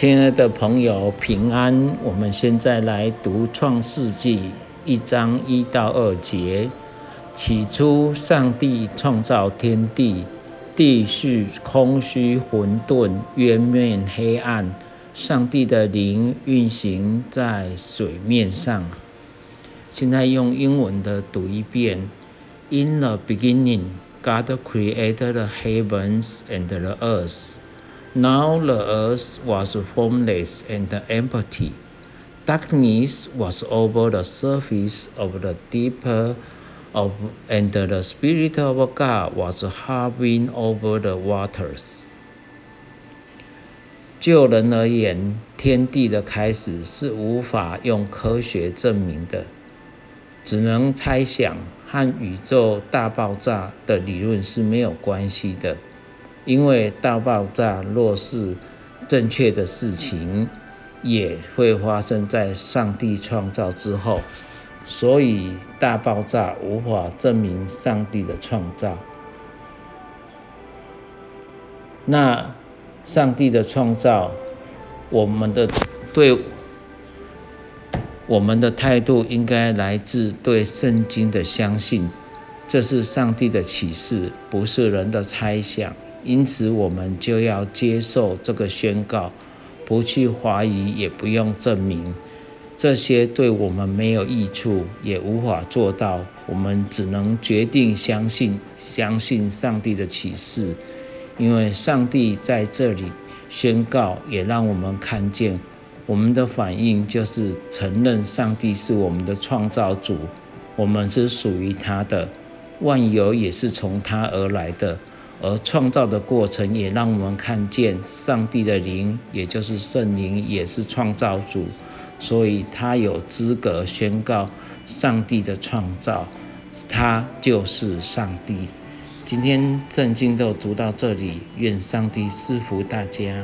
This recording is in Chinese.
亲爱的朋友，平安！我们现在来读《创世纪》一章一到二节。起初，上帝创造天地，地是空虚混沌，渊面黑暗。上帝的灵运行在水面上。现在用英文的读一遍：In the beginning, God created the heavens and the earth. Now the earth was formless and empty. Darkness was over the surface of the deep, of, and the Spirit of God was hovering over the waters. 就人而言，天地的开始是无法用科学证明的，只能猜想，和宇宙大爆炸的理论是没有关系的。 因为大爆炸若是正确的事情，也会发生在上帝创造之后，所以大爆炸无法证明上帝的创造。那上帝的创造，我们的对我们的态度应该来自对圣经的相信，这是上帝的启示，不是人的猜想。因此，我们就要接受这个宣告，不去怀疑，也不用证明，这些对我们没有益处，也无法做到。我们只能决定相信，相信上帝的启示，因为上帝在这里宣告，也让我们看见，我们的反应就是承认上帝是我们的创造主，我们是属于他的，万有也是从他而来的。而创造的过程也让我们看见，上帝的灵，也就是圣灵，也是创造主，所以他有资格宣告上帝的创造，他就是上帝。今天圣经都读到这里，愿上帝赐福大家。